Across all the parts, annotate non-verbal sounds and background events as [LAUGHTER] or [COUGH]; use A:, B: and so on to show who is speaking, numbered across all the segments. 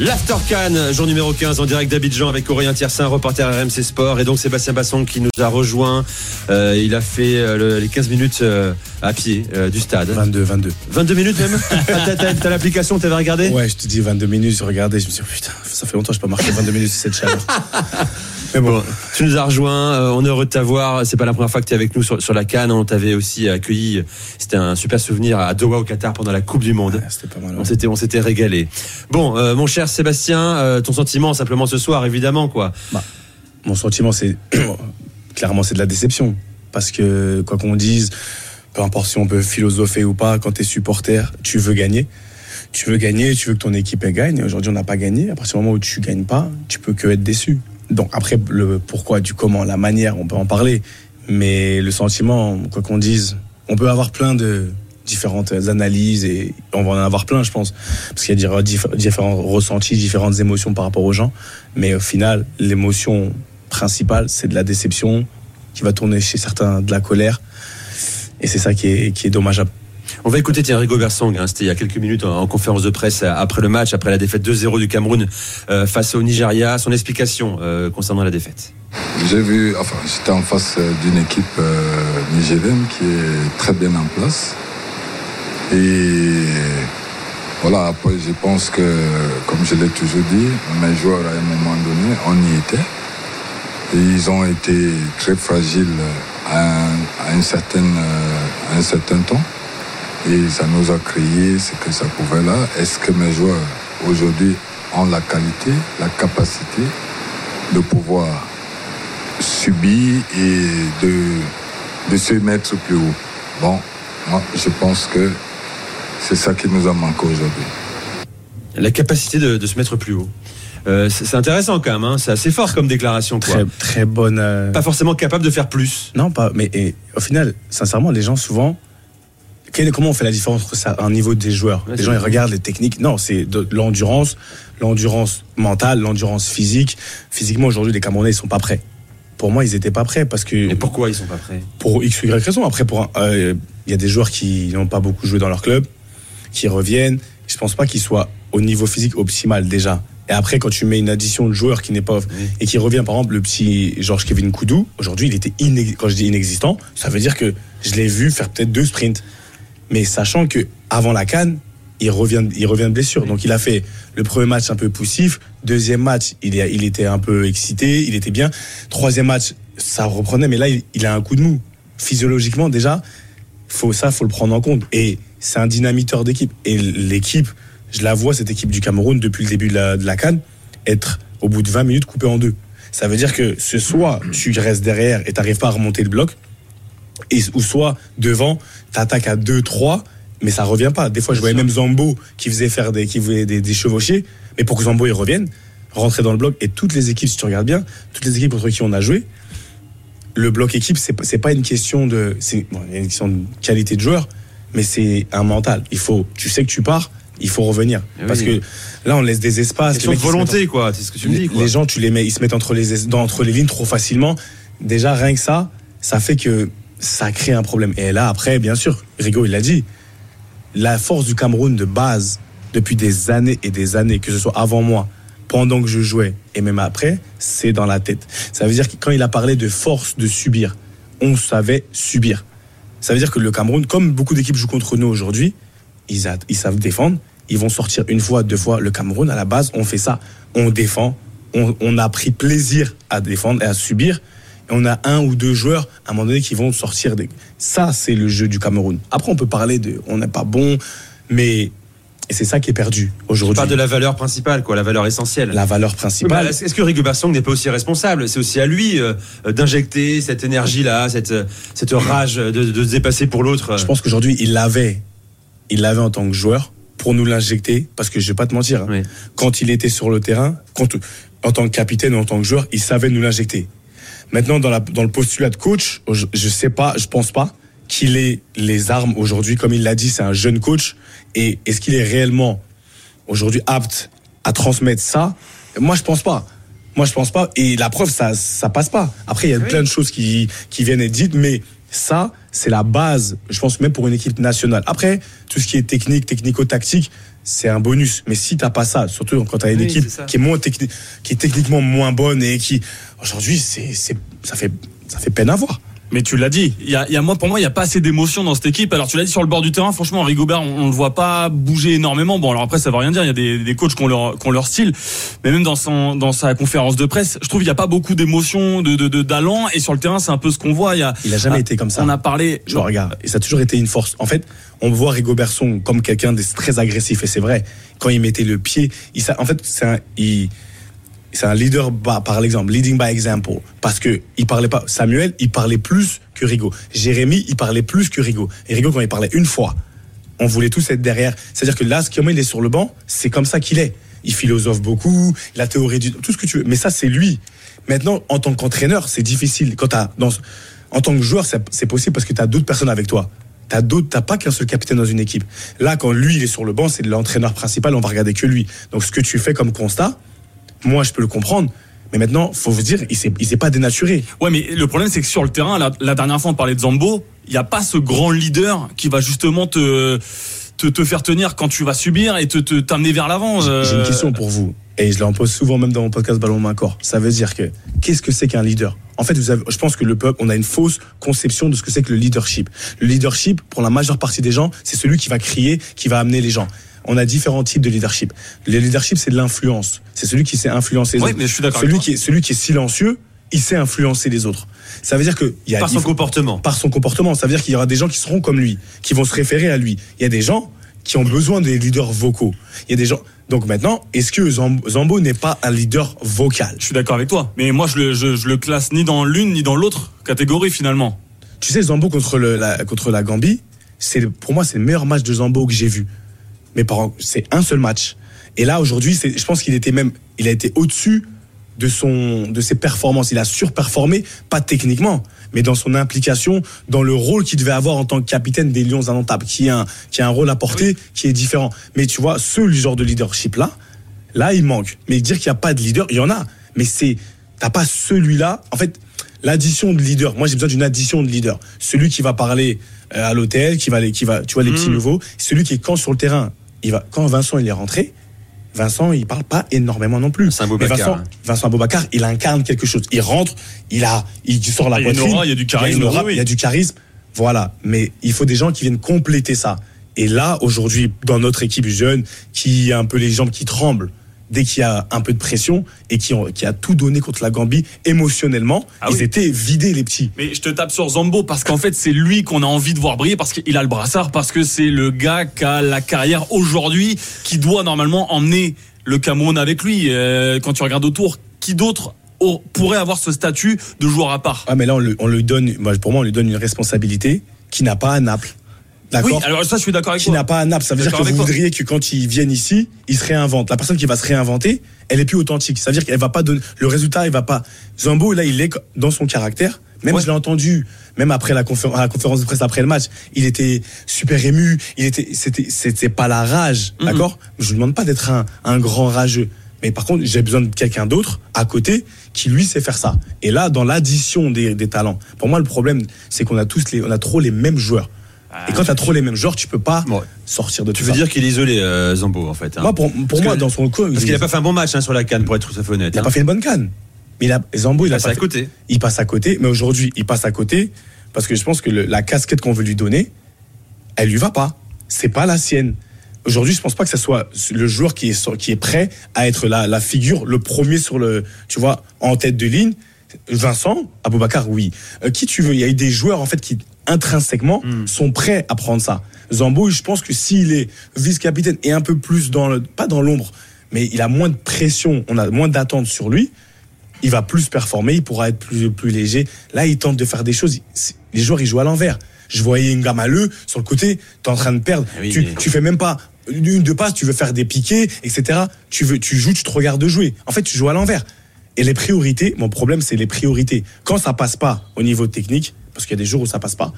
A: L'After Cannes, jour numéro 15 en direct d'Abidjan avec Aurélien Tiersin, reporter RMC Sport et donc Sébastien Basson qui nous a rejoint. Euh, il a fait euh, les 15 minutes euh, à pied euh, du stade.
B: 22, 22.
A: 22 minutes même? [LAUGHS] Ah, T'as t'as l'application, t'avais regardé?
B: Ouais, je te dis 22 minutes, je regardais, je me suis dit, putain, ça fait longtemps que je n'ai pas marqué 22 minutes sur cette chaleur. [LAUGHS] Mais bon,
A: Bon, tu nous as rejoint, euh, on est heureux de t'avoir. C'est pas la première fois que tu es avec nous sur, sur la Cannes. On t'avait aussi accueilli. C'était un super souvenir à Doha au Qatar pendant la Coupe du Monde.
B: c'était pas mal.
A: On
B: ouais.
A: s'était, on s'était régalé. Bon, euh, mon cher Sébastien, euh, ton sentiment simplement ce soir, évidemment quoi.
B: Mon sentiment, c'est [COUGHS] clairement, c'est de la déception. Parce que, quoi qu'on dise, peu importe si on peut philosopher ou pas, quand tu es supporter, tu veux gagner. Tu veux gagner, tu veux que ton équipe gagne. Aujourd'hui, on n'a pas gagné. À partir du moment où tu gagnes pas, tu peux que être déçu. Donc après, le pourquoi, du comment, la manière, on peut en parler. Mais le sentiment, quoi qu'on dise, on peut avoir plein de différentes analyses et on va en avoir plein, je pense. Parce qu'il y a diff- différents ressentis, différentes émotions par rapport aux gens. Mais au final, l'émotion principale, c'est de la déception qui va tourner chez certains de la colère. Et c'est ça qui est, qui est dommageable.
A: On va écouter Thierry Gobersong, hein, c'était il y a quelques minutes en, en conférence de presse euh, après le match, après la défaite 2-0 du Cameroun euh, face au Nigeria. Son explication euh, concernant la défaite.
C: J'ai vu, enfin, j'étais en face d'une équipe euh, nigérienne qui est très bien en place. Et voilà, après, je pense que, comme je l'ai toujours dit, mes joueurs, à un moment donné, on y était. Ils ont été très fragiles à un, certain, euh, un certain temps. Et ça nous a créé ce que ça pouvait là. Est-ce que mes joueurs, aujourd'hui, ont la qualité, la capacité de pouvoir subir et de, de se mettre plus haut. Bon, moi, je pense que c'est ça qui nous a manqué aujourd'hui.
A: La capacité de, de se mettre plus haut. Euh, c'est intéressant quand même, hein, c'est assez fort comme déclaration. Quoi.
B: Très, très bonne. euh,
A: Pas forcément capable de faire plus.
B: Non, pas. Mais et, au final, sincèrement, les gens souvent. quel- comment on fait la différence entre ça, un niveau des joueurs?
A: Ouais,
B: Les gens ils regardent les techniques. Non, c'est de l'endurance, l'endurance mentale, l'endurance physique. Physiquement, aujourd'hui, les Camerounais ils sont pas prêts. Pour moi, ils étaient pas prêts parce que
A: Et pourquoi ils sont pas prêts?
B: pour X ou Y raison. Après, pour euh, il y a des joueurs qui n'ont pas beaucoup joué dans leur club, qui reviennent. Je pense pas qu'ils soient au niveau physique optimal déjà. Et après, quand tu mets une addition de joueurs qui n'est pas et qui revient, par exemple, le petit Georges Kevin Koudou, aujourd'hui, il était inex- quand je dis inexistant, ça veut dire que je l'ai vu faire peut-être deux sprints. Mais sachant que avant la canne, il revient, il revient de blessure. Donc il a fait le premier match un peu poussif, deuxième match, il était un peu excité, il était bien. Troisième match, ça reprenait, mais là, il, il a un coup de mou. Physiologiquement, déjà, faut ça, faut le prendre en compte. Et c'est un dynamiteur d'équipe. Et l'équipe, je la vois, cette équipe du Cameroun, depuis le début de la, de la canne, être au bout de 20 minutes coupée en deux. Ça veut dire que ce soit tu restes derrière et t'arrives pas à remonter le bloc, et, ou soit devant, t'attaques à 2-3, mais ça revient pas. Des fois, je voyais même Zambo qui faisait faire des, qui faisait des, des chevauchés, mais pour que Zambo il revienne, rentrer dans le bloc, et toutes les équipes, si tu regardes bien, toutes les équipes contre qui on a joué, le bloc équipe, c'est pas- une question de, c'est bon, une question de qualité de joueur, mais c'est un mental. Il faut, tu sais que tu pars, il faut revenir,
A: Eh
B: parce que là, on laisse des espaces.
A: Question de
B: en-
A: volonté, quoi. C'est ce que tu me dis.
B: les,
A: Quoi.
B: les gens, tu les mets, ils se mettent entre les, dans- entre les lignes trop facilement. Déjà, rien que ça, ça fait que ça crée un problème. Et là, après, bien sûr, Rigo, il l'a dit, la force du Cameroun de base, depuis des années et des années, que ce soit avant moi, pendant que je jouais et même après, c'est dans la tête. Ça veut dire que quand il a parlé de force de subir, on savait subir. Ça veut dire que le Cameroun, comme beaucoup d'équipes jouent contre nous aujourd'hui, ils, savent défendre. Ils vont sortir une fois, deux fois. Le Cameroun, à la base, on fait ça. On défend. On, a pris plaisir à défendre et à subir. Et on a un ou deux joueurs, à un moment donné, qui vont sortir. Ça, c'est le jeu du Cameroun. Après, on peut parler de. On n'est pas bon, mais. Et c'est ça qui est perdu aujourd'hui.
A: parles de la valeur principale, quoi, la valeur essentielle.
B: La valeur
A: Oui, bah,
B: principale.
A: Est-ce que Rigo Bersong n'est pas aussi responsable? C'est aussi à lui euh, euh, d'injecter cette énergie-là, cette, euh, cette rage de, de se dépasser pour l'autre.
B: Je pense qu'aujourd'hui, il l'avait. Il l'avait en tant que joueur pour nous l'injecter. Parce que je vais pas te mentir. hein.
A: Oui.
B: Quand il était sur le terrain, quand, en tant que capitaine ou en tant que joueur, il savait nous l'injecter. Maintenant, dans, la, dans le postulat de coach, je, je sais pas, je pense pas qu'il ait les armes aujourd'hui. Comme il l'a dit, c'est un jeune coach. Et est-ce qu'il est réellement aujourd'hui apte à transmettre ça? Moi, je pense pas. Moi, je pense pas. Et la preuve, ça, ça passe pas. Après, il y a plein de choses qui, qui viennent être dites, mais ça, c'est la base, je pense, même pour une équipe nationale. Après, tout ce qui est technique, technico-tactique, c'est un bonus. Mais si t'as pas ça, surtout quand t'as une
D: Oui,
B: équipe qui est moins technique, qui est techniquement moins bonne et qui, aujourd'hui, c'est, c'est, ça fait, ça fait peine à voir.
E: Mais tu l'as dit, il y a, y a moi, pour moi, il n'y a pas assez d'émotion dans cette équipe. Alors tu l'as dit sur le bord du terrain, franchement, Rigobert, on, on le voit pas bouger énormément. Bon, alors après, ça veut rien dire. Il y a des, des coachs qui ont leur, qui ont leur style, mais même dans son, dans sa conférence de presse, je trouve qu'il n'y a pas beaucoup d'émotion, de, de, de d'allant. Et sur le terrain, c'est un peu ce qu'on voit. Y a,
B: Il a jamais été comme ça.
E: On a parlé.
B: Je regarde. Et ça a toujours été une force. En fait, on voit Rigobertson comme quelqu'un de très agressif. Et c'est vrai. Quand il mettait le pied, il, en fait, c'est un, il- c'est un leader par, l'exemple, leading by example. Parce que il parlait pas, Samuel, il parlait plus que Rigo. Jérémy, il parlait plus que Rigo. Et Rigo, quand il parlait une fois, on voulait tous être derrière. C'est-à-dire que là, comment il est sur le banc, c'est comme ça qu'il est. Il philosophe beaucoup, la théorie du, tout ce que tu veux. Mais ça, c'est lui. Maintenant, en tant qu'entraîneur, c'est difficile. Quand dans, en tant que joueur, c'est c'est possible parce que tu as d'autres personnes avec toi. T'as d'autres, t'as pas qu'un seul capitaine dans une équipe. Là, quand lui, il est sur le banc, c'est l'entraîneur principal, on va regarder que lui. Donc, ce que tu fais comme constat, moi, je peux le comprendre. Mais maintenant, faut vous dire, il s'est, il s'est pas dénaturé.
E: Ouais, mais le problème, c'est que sur le terrain, la, la dernière fois, on parlait de Zambo. Il n'y a pas ce grand leader qui va justement te, te, te faire tenir quand tu vas subir et te, te t'amener vers l'avant.
B: J'ai
E: euh,
B: une question pour vous. Et je l'en pose souvent même dans mon podcast Ballon Main Corps. Ça veut dire que, qu'est-ce que c'est qu'un leader? En fait, vous avez, je pense que le peuple, on a une fausse conception de ce que c'est que le leadership. Le leadership, pour la majeure partie des gens, c'est celui qui va crier, qui va amener les gens. On a différents types de leadership. Le leadership, c'est de l'influence. C'est celui qui sait influencer les autres.
E: mais je suis d'accord
B: Celui qui est, celui qui est silencieux, il sait influencer les autres. Ça veut dire que, il y a,
A: Par son
B: faut-
A: comportement.
B: par son comportement. Ça veut dire qu'il y aura des gens qui seront comme lui, qui vont se référer à lui. Il y a des gens qui ont besoin des leaders vocaux. Il y a des gens. Donc maintenant, est-ce que Zambo, Zambo n'est pas un leader vocal?
E: Je suis d'accord avec toi. Mais moi, je le, je, je le classe ni dans l'une ni dans l'autre catégorie finalement.
B: Tu sais, Zambo contre, le, la, contre la Gambie, c'est pour moi c'est le meilleur match de Zambo que j'ai vu. Mais c'est un seul match. Et là aujourd'hui, je pense qu'il était même, il a été au-dessus de son, de ses performances. Il a surperformé, pas techniquement, mais dans son implication, dans le rôle qu'il devait avoir en tant que capitaine des Lions indomptables, qui a un, qui a un rôle à porter, qui est différent. Mais tu vois, ce genre de leadership là, là il manque. Mais dire qu'il n'y a pas de leader, il y en a. Mais c'est, t'as pas celui-là. En fait, l'addition de leader. Moi, j'ai besoin d'une addition de leader. Celui qui va parler euh, à l'hôtel, qui va, qui va, tu vois, les petits nouveaux. Celui qui est quand sur le terrain, il va, quand Vincent il est rentré, Vincent, il parle pas énormément non plus.
A: C'est un
B: Mais Vincent,
A: hein.
B: Vincent Aboubacar, il incarne quelque chose. Il rentre, il a, il sort la
E: Il y
B: poitrine.
E: aura, il y a du charisme,
B: une aura,
E: oui, oui.
B: il y a du charisme. Voilà. Mais il faut des gens qui viennent compléter ça. Et là, aujourd'hui, dans notre équipe jeune, qui a un peu les jambes qui tremblent dès qu'il y a un peu de pression et qui, ont, qui a tout donné contre la Gambie émotionnellement,
E: Ah
B: ils
E: oui.
B: étaient vidés les petits.
E: Mais je te tape sur Zambo parce qu'en fait, c'est lui qu'on a envie de voir briller parce qu'il a le brassard, parce que c'est le gars qui a la carrière aujourd'hui, qui doit normalement emmener le Cameroun avec lui. Euh, quand tu regardes autour, qui d'autre au- pourrait avoir ce statut de joueur à part?
B: Ah, mais là, on, le- on lui donne, pour moi, on lui donne une responsabilité qui n'a pas à Naples.
E: Oui,
B: D'accord
E: alors ça, je suis d'accord avec
B: qui
E: toi.
B: n'a pas à Naples. Ça veut dire que vous
E: toi.
B: voudriez que quand ils viennent ici, ils se réinventent. La personne qui va se réinventer, elle est plus authentique. Ça veut dire qu'elle va pas donner le résultat. Il va pas. Zambo là, il est dans son caractère. Même
E: Ouais.
B: je l'ai entendu, même après la, confé- à la conférence de presse après le match, il était super ému. Il était, c'était, c'était pas la rage, d'accord? Je ne demande pas d'être un, un grand rageux, mais par contre, j'ai besoin de quelqu'un d'autre à côté qui lui sait faire ça. Et là, dans l'addition des, des talents, pour moi, le problème, c'est qu'on a tous les, on a trop les mêmes joueurs. Et quand tu as trop les mêmes joueurs, tu peux pas
A: Ouais.
B: sortir de
A: Tu
B: tout
A: veux
B: ça.
A: dire qu'il est isolé, euh, Zambo, en fait. hein.
B: Moi, pour, moi,
A: que-
B: dans son coin,
A: Parce qu'il n'a pas fait un bon match hein, sur la canne, pour être tout à fait honnête.
B: il a
A: hein.
B: pas fait une bonne canne. Mais il a, Zambo, il,
A: Il
B: a
A: passe
B: pas
A: à
B: fait-
A: côté.
B: Il passe à côté, mais aujourd'hui, il passe à côté parce que je pense que le- la casquette qu'on veut lui donner, elle lui va pas. C'est pas la sienne. Aujourd'hui, je pense pas que ce soit le joueur qui est, qui est prêt à être la, la figure, le premier sur le, tu vois, en tête de ligne. Vincent, Aboubacar, oui. Euh, qui tu veux? Il y a eu des joueurs en fait qui intrinsèquement sont prêts à prendre ça. Zambo, je pense que s'il est vice-capitaine et un peu plus dans le, pas dans l'ombre, mais il a moins de pression, on a moins d'attente sur lui, il va plus performer, il pourra être plus, plus léger. Là, il tente de faire des choses. Les joueurs, ils jouent à l'envers. Je voyais une maleux sur le côté, t'es en train de perdre.
A: Ah oui,
B: tu,
A: mais-
B: tu fais même pas une de passe, tu veux faire des piquets, etc. Tu veux, tu joues, tu te regardes jouer. En fait, tu joues à l'envers. Et les priorités, mon problème, c'est les priorités. Quand ça passe pas au niveau technique, parce qu'il y a des jours où ça passe pas,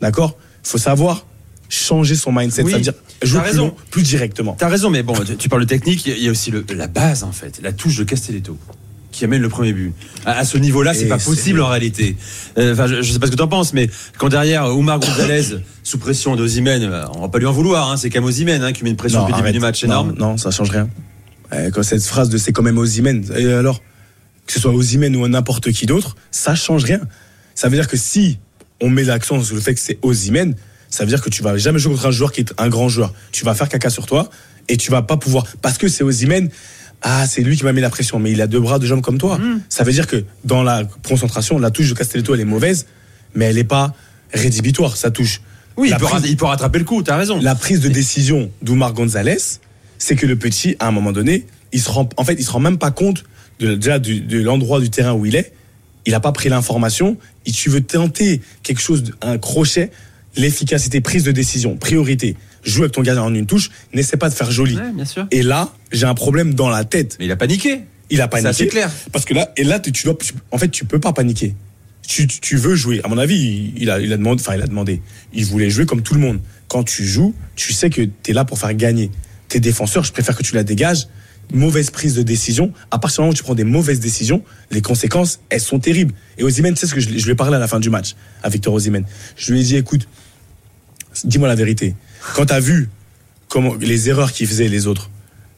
B: d'accord? Faut savoir changer son mindset,
A: Oui,
B: c'est-à-dire jouer plus, long, plus directement.
A: T'as raison, mais bon, tu- tu parles de technique, il y a aussi le- la base, en fait, la touche de Castelletto. qui amène le premier but. À, ce niveau-là, c'est pas possible en réalité. Euh, Enfin, je, je sais pas ce que tu en penses, mais quand derrière Oumar Gonzalez [COUGHS] sous pression d'Ozimène, euh, on va pas lui en vouloir. Hein, c'est quand même Ozimène hein, qui met une pression depuis le début du match
B: non,
A: énorme.
B: Non, ça change rien. Euh, Quand cette phrase de c'est quand même Ozymen, et alors que ce soit Ozymen ou n'importe qui d'autre, ça change rien. Ça veut dire que si on met l'accent sur le fait que c'est Ozymen, ça veut dire que tu vas jamais jouer contre un joueur qui est un grand joueur. Tu vas faire caca sur toi et tu vas pas pouvoir parce que c'est Ozymen. Ah, c'est lui qui m'a mis la pression, mais il a deux bras, deux jambes comme toi.
A: Mm.
B: Ça veut dire que dans la concentration, la touche de Castelletto, elle est mauvaise, mais elle est pas rédhibitoire, sa touche.
A: Oui, il peut,
B: prise-
A: ra- il peut rattraper le coup. T'as raison.
B: la prise de décision d'Oumar Gonzalez, c'est que le petit, à un moment donné, il se rend, en fait, il se rend même pas compte de, déjà du- de l'endroit du terrain où il est. Il n'a pas pris l'information. Et tu veux tenter quelque chose, un crochet, l'efficacité, prise de décision, priorité. Joue avec ton gardien en une touche. N'essaie pas de faire joli.
A: Ouais, bien sûr.
B: Et là, j'ai un problème dans la tête.
A: Mais il a paniqué.
B: Il a
A: C'est
B: paniqué.
A: assez clair.
B: Parce que là, et là, tu tu dois, en fait, tu peux pas paniquer. Tu, tu- tu veux jouer. À mon avis, il, il a, il a demandé, enfin, il a demandé. Il voulait jouer comme tout le monde. Quand tu joues, tu sais que tu es là pour faire gagner. Tes défenseurs, je préfère que tu la dégages. Mauvaise prise de décision. À partir du moment où tu prends des mauvaises décisions, les conséquences, elles sont terribles. Et Ozymen, tu sais ce que je, je lui ai parlé à la fin du match à Victor Ozymen. Je lui ai dit, écoute, dis-moi la vérité. Quand tu as vu comment, les erreurs qu'ils faisaient les autres,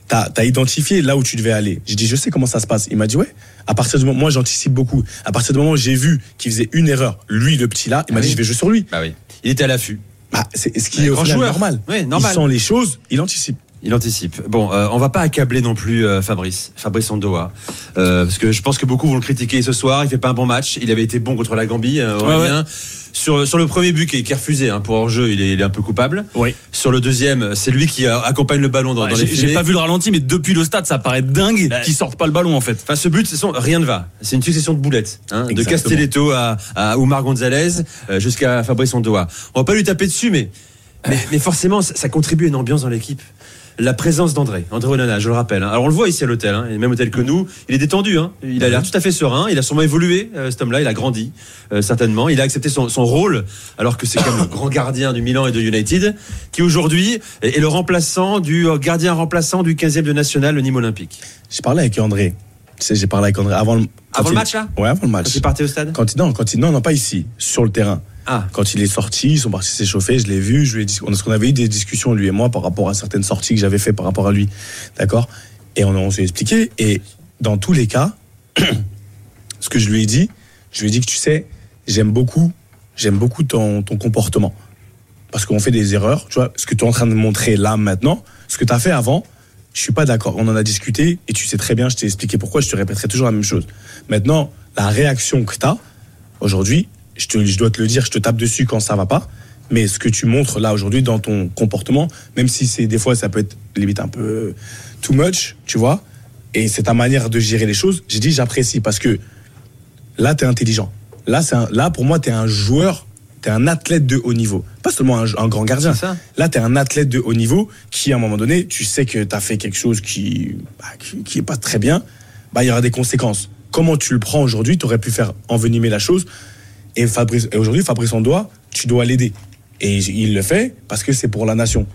B: tu as, identifié là où tu devais aller. J'ai dit, je sais comment ça se passe. Il m'a dit, ouais. À partir du moment, moi j'anticipe beaucoup. À partir du moment où j'ai vu qu'il faisait une erreur, lui, le petit là, il m'a
A: Ah
B: dit,
A: oui.
B: je vais jouer sur lui.
A: Bah oui. Il était à l'affût.
B: Bah, c'est ce qui est au
A: grand
B: final
A: joueur.
B: normal.
A: Ouais, normal.
B: Il sent les choses, il anticipe.
A: Il anticipe. Bon, euh, on va pas accabler non plus euh, Fabrice, Fabrice Ondoa, euh, parce que je pense que beaucoup vont le critiquer ce soir. Il fait pas un bon match. Il avait été bon contre la Gambie. Aurélien. Sur, sur le premier but qui est, qui est refusé hein, pour hors-jeu, il est, il est un peu coupable.
E: Oui.
A: Sur le deuxième, c'est lui qui accompagne le ballon dans,
E: Ouais,
A: dans
E: J'ai
A: les
E: j'ai
A: filets.
E: pas vu le ralenti, mais depuis le stade, ça paraît dingue
A: Bah,
E: qu'ils sortent pas le ballon en fait.
A: Enfin, ce but, son- rien ne va. C'est une succession de boulettes, hein, de. Castelletto à, à Oumar Gonzalez jusqu'à Fabrice Ondoa. On va pas lui taper dessus, mais mais, mais forcément, ça, ça contribue à une ambiance dans l'équipe. La présence d'André, André Onana, je le rappelle. hein. Alors on le voit ici à l'hôtel, hein, et même hôtel que nous. Il est détendu, hein. il a l'air tout à fait serein. Il a sûrement évolué, euh, cet homme-là. Il a grandi, euh, certainement. Il a accepté son, son rôle, alors que c'est comme le grand gardien du Milan et de United, qui aujourd'hui est, est le remplaçant du euh, gardien remplaçant du 15e de national, le Nîmes Olympique.
B: J'ai parlé avec André. Tu sais, j'ai parlé avec André avant le,
A: Avant le match, là?
B: Ouais, avant le match.
A: Quand il partait au stade?
B: Quand non, quand il, non, non, pas ici, sur le terrain.
A: Ah,
B: Quand il est sorti, ils sont partis s'échauffer, je l'ai vu, je lui ai dit, on, on avait eu des discussions, lui et moi, par rapport à certaines sorties que j'avais fait par rapport à lui. D'accord? Et on, on s'est expliqué. Et dans tous les cas, [CLEARS THROAT] ce que je lui ai dit, je lui ai dit que tu sais, j'aime beaucoup, j'aime beaucoup ton, ton comportement. Parce qu'on fait des erreurs, tu vois, ce que tu es en train de montrer là maintenant, ce que tu as fait avant, je suis pas d'accord. On en a discuté et tu sais très bien, je t'ai expliqué pourquoi, je te répéterai toujours la même chose. Maintenant, la réaction que tu as, aujourd'hui, je, te- je dois te le dire, je te tape dessus quand ça va pas, mais ce que tu montres là aujourd'hui dans ton comportement, même si c'est des fois ça peut être limite un peu too much, tu vois, et c'est ta manière de gérer les choses, j'ai dit j'apprécie parce que là, tu es intelligent. Là, un- là, pour moi, tu es un joueur, tu es un athlète de haut niveau. Pas seulement un, un grand gardien.
A: Ça.
B: Là, tu es un athlète de haut niveau qui, à un moment donné, tu sais que tu as fait quelque chose qui, bah, qui, qui est pas très bien, bah, il y aura des conséquences. Comment tu le prends aujourd'hui Tu aurais pu faire envenimer la chose. Et, Fabrice, et aujourd'hui, Fabrice doit, tu dois l'aider. Et il le fait parce que c'est pour la nation.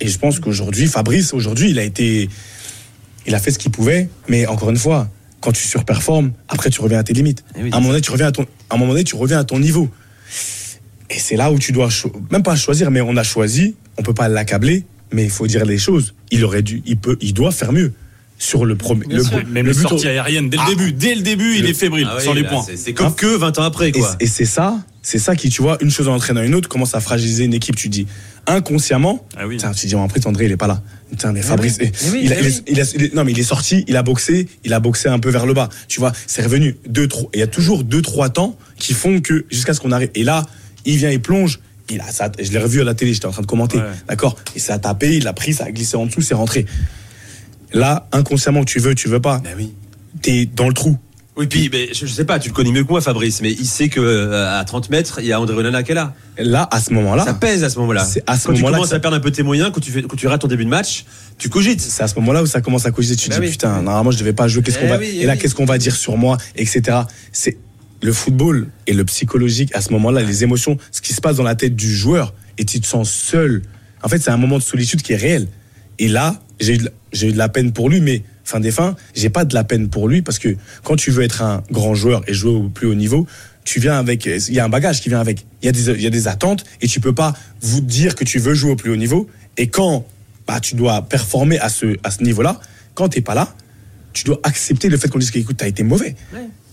B: Et je pense qu'aujourd'hui, Fabrice, aujourd'hui, il a été. Il a fait ce qu'il pouvait, mais encore une fois, quand tu surperformes, après tu reviens à tes limites.
A: Eh oui,
B: à un moment donné, tu reviens à ton, à un moment donné, tu reviens à ton niveau. Et c'est là où tu dois même pas choisir, mais on a choisi. On peut pas l'accabler, mais il faut dire les choses. Il aurait dû, il peut, il doit faire mieux sur le premier. Le.
E: Même
B: le
E: les sorties aériennes, dès le
B: Ah.
E: début, dès le début, il est fébrile,
A: Ah oui,
E: sans les
A: là,
E: points.
A: c'est- comme
B: Hein
A: que 20 ans après,
B: Et,
A: quoi.
B: et c'est ça, c'est ça qui, tu vois, une chose en entraînant une autre, commence à fragiliser une équipe. Tu dis inconsciemment,
E: Ah oui.
B: Tiens, tu dis, en André, il est pas là. Tiens, mais Fabrice,
A: oui, mais oui,
B: il, a- il a-
A: oui.
B: il a- il est- non, mais il est sorti, il a boxé, il a boxé un peu vers le bas. Tu vois, c'est revenu deux, trois. Il y a toujours deux, trois temps qui font que jusqu'à ce qu'on arrive. Et là, il vient, il plonge. Il a, ça, je l'ai revu à la télé, j'étais en train de commenter.
E: Ouais.
B: D'accord? Et ça a tapé, il a pris, ça a glissé en dessous, c'est rentré. Là, inconsciemment, tu veux, tu veux pas.
A: Ben oui.
B: T'es dans le trou.
A: Oui, puis mais, je, je sais pas, tu le connais mieux que moi, Fabrice, mais il sait que euh, à 30 mètres, il y a André Onana qui est là.
B: Là, à ce moment-là,
A: Ça pèse à ce moment-là.
B: C'est à ce
A: quand tu
B: moment-là
A: commences
B: ça-
A: à perdre un peu tes moyens, quand tu, fais, quand tu rates ton début de match, tu cogites.
B: c'est à ce moment-là où ça commence à cogiter. Tu te
A: Bah
B: dis
A: oui.
B: putain, normalement je devais pas jouer. Qu'est-ce
A: Eh
B: qu'on va
A: oui,
B: et
A: eh
B: là
A: oui.
B: qu'est-ce qu'on va dire sur moi, etc. C'est le football et le psychologique à ce moment-là, les émotions, ce qui se passe dans la tête du joueur et tu te sens seul. En fait, c'est un moment de solitude qui est réel. Et là, j'ai eu, de la- j'ai eu de la peine pour lui, mais fin des fins, j'ai pas de la peine pour lui parce que quand tu veux être un grand joueur et jouer au plus haut niveau, tu viens avec, il y a un bagage qui vient avec. Il y a des, il y a des attentes et tu peux pas vous dire que tu veux jouer au plus haut niveau et quand bah, tu dois performer à ce, à ce niveau-là, quand t'es pas là, tu dois accepter le fait qu'on dise que écoute, t'as été mauvais.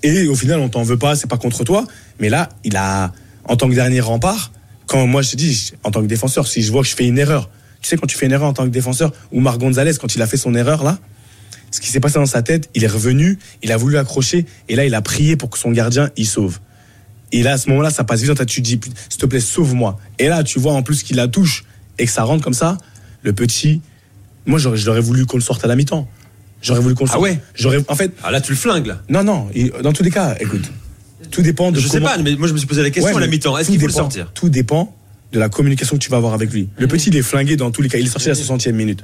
B: Et au final, on t'en veut pas, c'est pas contre toi. Mais là, il a, en tant que dernier rempart, quand moi je te dis, en tant que défenseur, si je vois que je fais une erreur, tu sais, quand tu fais une erreur en tant que défenseur, ou Marc Gonzalez, quand il a fait son erreur là, ce qui s'est passé dans sa tête, il est revenu, il a voulu accrocher, et là, il a prié pour que son gardien, il sauve. Et là, à ce moment-là, ça passe vite dans ta tu te dis, s'il te plaît, sauve-moi. Et là, tu vois en plus qu'il la touche et que ça rentre comme ça, le petit, moi, j'aurais, voulu qu'on le sorte à la mi-temps. J'aurais voulu qu'on le
A: Ah
B: sorte.
A: ouais
B: J'aurais, en fait,
A: Ah là, tu le flingues, là.
B: non, non, dans tous les cas, écoute, tout dépend de
A: Je sais pas, mais moi, je me suis posé la question
B: Ouais,
A: à la mi-temps. Est-ce qu'il faut le sortir?
B: Tout dépend de la communication que tu vas avoir avec lui. Le petit, il est flingué dans tous les cas. Il est sorti à la 60e minute.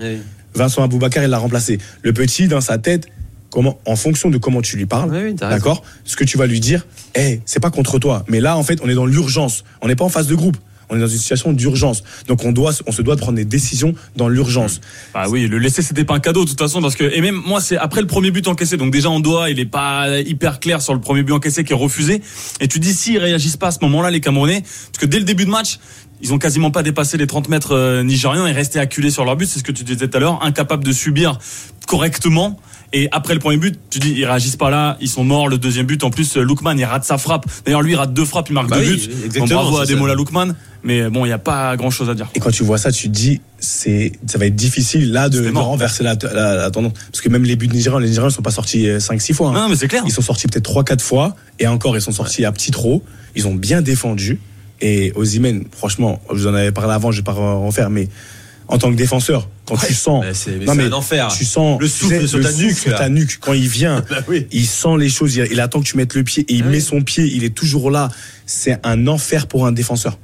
B: Vincent Aboubacar, il l'a remplacé. Le petit, dans sa tête, comment, en fonction de comment tu lui parles,
A: Oui, oui,
B: d'accord Ce que tu vas lui dire, hey, c'est pas contre toi. Mais là, en fait, on est dans l'urgence. On n'est pas en phase de groupe. On est dans une situation d'urgence. Donc, on, doit, on se doit de prendre des décisions dans l'urgence.
E: Bah oui, le laisser c'était pas un cadeau de toute façon parce que et même moi c'est après le premier but encaissé donc déjà on doit il est pas hyper clair sur le premier but encaissé qui est refusé et tu dis s'ils réagissent pas à ce moment-là les Camerounais parce que dès le début de match ils ont quasiment pas dépassé les 30 mètres euh, nigérians et restaient acculés sur leur but c'est ce que tu disais tout à l'heure incapables de subir correctement et après le premier but, tu dis ils réagissent pas là, ils sont morts. Le deuxième but, en plus, Lookman il rate sa frappe. D'ailleurs, lui il rate deux frappes, il marque
A: Bah
E: deux
A: oui,
E: buts.
A: exactement,
E: Bon, bravo à. Demola Lookman, mais bon, il y a pas grand chose à dire.
B: Et quand tu vois ça, tu te dis, c'est, ça va être difficile là de, renverser la, la- la tendance. Parce que même les buts nigérians, les nigérians ne sont pas sortis 5-6 fois. hein.
E: Non, mais c'est clair.
B: Ils sont sortis peut-être 3-4 fois, et encore, ils sont sortis à petit trop. Ils ont bien défendu. Et Ozymen, franchement, je vous en avais parlé avant, je vais pas en refaire, mais en tant que défenseur, quand tu sens.
A: C'est- mais
B: Non, mais
A: un enfer.
B: Tu sens
A: Le
B: tu
A: souffle
B: sais,
A: sur ta nuque,
B: ta. Quand il vient, [LAUGHS]
A: Bah oui.
B: il sent les choses, il, il attend que tu mettes le pied et il
A: Ah
B: met son pied, il est toujours là. C'est un enfer pour un défenseur.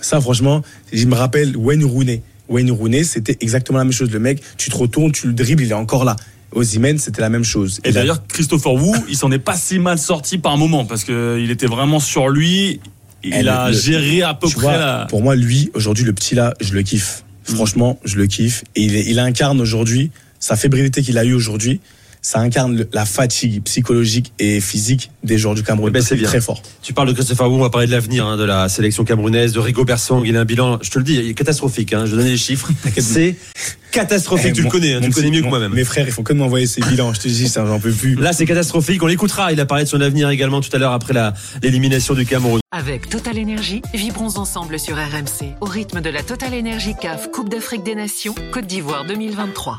B: Ça, franchement, je me rappelle Wayne Rooney. Wayne Rooney, c'était exactement la même chose. Le mec, tu te retournes, tu le dribbles, il est encore là. Ozymen, c'était la même chose.
E: Et d'ailleurs, Christopher Wu, il s'en est pas si mal sorti par moment parce que il était vraiment sur lui. Il a
B: le-
E: géré à peu près
B: vois,
E: la.
B: Pour moi, lui, aujourd'hui, le petit là, je le kiffe.
A: Mm.
B: Franchement, je le kiffe. Et il, il incarne aujourd'hui sa fébrilité qu'il a eue aujourd'hui. Ça incarne la fatigue psychologique et physique des joueurs du Cameroun.
A: Eh ben, c'est bien.
B: très fort.
A: Tu parles de Christopher Wu, on va parler de l'avenir hein, de la sélection camerounaise, de Rigo Bersong. Il a un bilan, je te le dis, il est catastrophique. Hein, je donne les chiffres. [LAUGHS] C'est catastrophique.
B: Eh,
A: tu le connais, hein, tu le connais mieux que moi-même.
B: Mes frères, il faut que de m'envoyer ces bilans. Je te dis, ça, j'en peux plus.
A: Là, c'est catastrophique. On l'écoutera. Il a parlé de son avenir également tout à l'heure après la- l'élimination du Cameroun.
F: Avec Total Énergie, vibrons ensemble sur RMC au rythme de la Total Énergie CAF Coupe d'Afrique des Nations Côte d'Ivoire 2023.